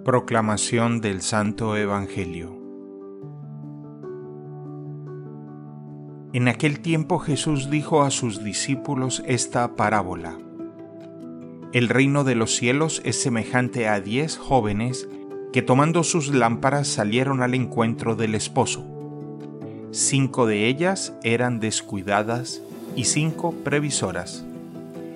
Proclamación del Santo Evangelio En aquel tiempo Jesús dijo a sus discípulos esta parábola. El reino de los cielos es semejante a diez jóvenes que tomando sus lámparas salieron al encuentro del esposo. Cinco de ellas eran descuidadas y cinco previsoras.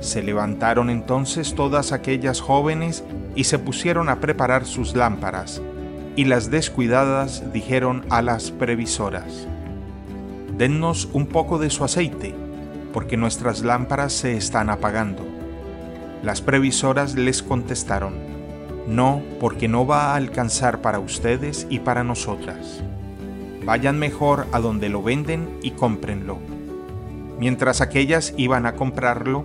Se levantaron entonces todas aquellas jóvenes y se pusieron a preparar sus lámparas, y las descuidadas dijeron a las previsoras, Dennos un poco de su aceite, porque nuestras lámparas se están apagando. Las previsoras les contestaron, No, porque no va a alcanzar para ustedes y para nosotras. Vayan mejor a donde lo venden y cómprenlo. Mientras aquellas iban a comprarlo,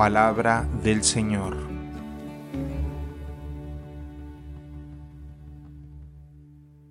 Palabra del Señor.